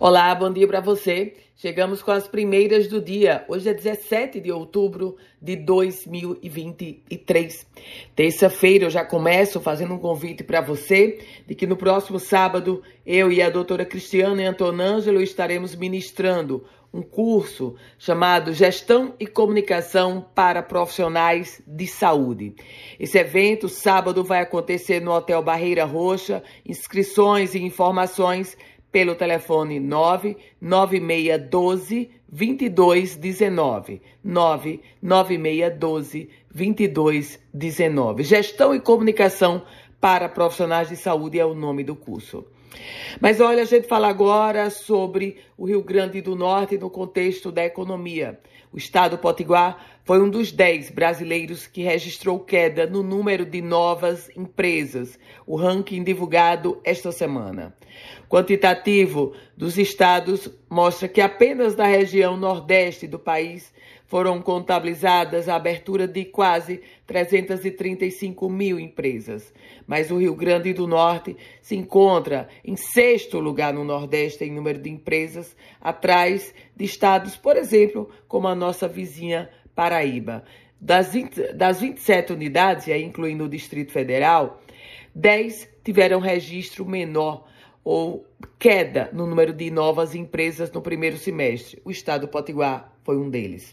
Olá, bom dia para você. Chegamos com as primeiras do dia. Hoje é 17 de outubro de 2023. Terça-feira eu já começo fazendo um convite para você de que no próximo sábado eu e a doutora Cristiana Antonângelo estaremos ministrando um curso chamado Gestão e Comunicação para Profissionais de Saúde. Esse evento, sábado, vai acontecer no Hotel Barreira Roxa. Inscrições e informações pelo telefone 99612 2219. 99612 2219. Gestão e comunicação para profissionais de saúde é o nome do curso. Mas olha, a gente fala agora sobre o Rio Grande do Norte no contexto da economia. O estado Potiguar foi um dos dez brasileiros que registrou queda no número de novas empresas, o ranking divulgado esta semana. Quantitativo dos estados mostra que apenas na região nordeste do país foram contabilizadas a abertura de quase 335 mil empresas. Mas o Rio Grande do Norte se encontra em sexto lugar no Nordeste em número de empresas, atrás de estados, por exemplo, como a nossa vizinha Paraíba. Das, 20, das 27 unidades, aí incluindo o Distrito Federal, 10 tiveram registro menor ou queda no número de novas empresas no primeiro semestre. O estado do Potiguar foi um deles.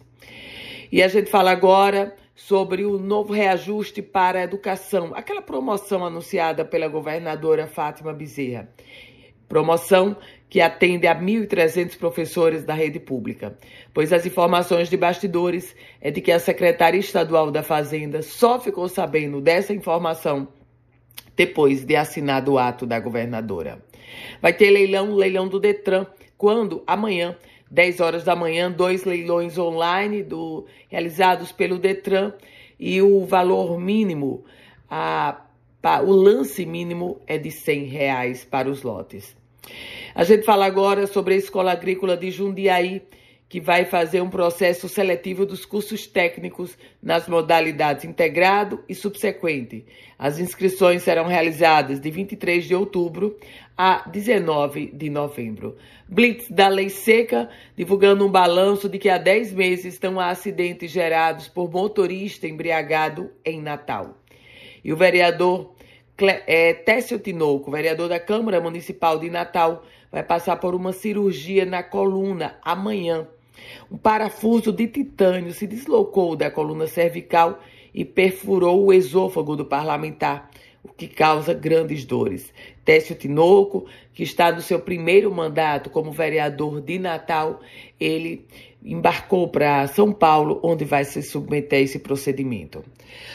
E a gente fala agora sobre o novo reajuste para a educação, aquela promoção anunciada pela governadora Fátima Bezerra. Promoção que atende a 1.300 professores da rede pública, pois as informações de bastidores é de que a secretária estadual da Fazenda só ficou sabendo dessa informação depois de assinado o ato da governadora. Vai ter leilão, leilão do Detran, quando amanhã 10 horas da manhã, dois leilões online do, realizados pelo Detran e o valor mínimo, a, o lance mínimo é de 100 reais para os lotes. A gente fala agora sobre a Escola Agrícola de Jundiaí, que vai fazer um processo seletivo dos cursos técnicos nas modalidades integrado e subsequente. As inscrições serão realizadas de 23 de outubro a 19 de novembro. Blitz da Lei Seca, divulgando um balanço de que há 10 meses estão acidentes gerados por motorista embriagado em Natal. E o vereador é, Técio Tinoco, vereador da Câmara Municipal de Natal, vai passar por uma cirurgia na coluna amanhã. Um parafuso de titânio se deslocou da coluna cervical e perfurou o esôfago do parlamentar, o que causa grandes dores. Técio Tinoco, que está no seu primeiro mandato como vereador de Natal, ele embarcou para São Paulo, onde vai se submeter a esse procedimento.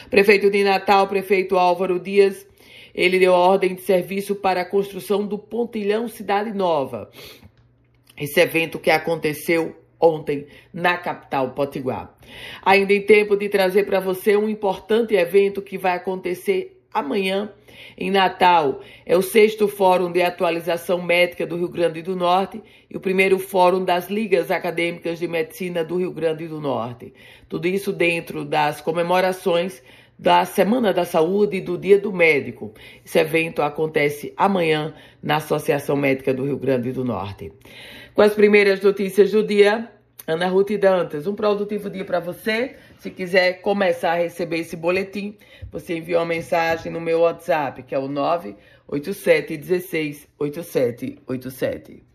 Prefeito de Natal, prefeito Álvaro Dias, ele deu ordem de serviço para a construção do Pontilhão Cidade Nova. Esse evento que aconteceu ontem na capital Potiguar. Ainda em tempo de trazer para você um importante evento que vai acontecer amanhã em Natal. É o sexto Fórum de Atualização Médica do Rio Grande do Norte e o primeiro Fórum das Ligas Acadêmicas de Medicina do Rio Grande do Norte. Tudo isso dentro das comemorações da Semana da Saúde e do Dia do Médico. Esse evento acontece amanhã na Associação Médica do Rio Grande do Norte. Com as primeiras notícias do dia, Ana Ruth Dantas, um produtivo dia para você. Se quiser começar a receber esse boletim, você envia uma mensagem no meu WhatsApp, que é o 987 16 8787.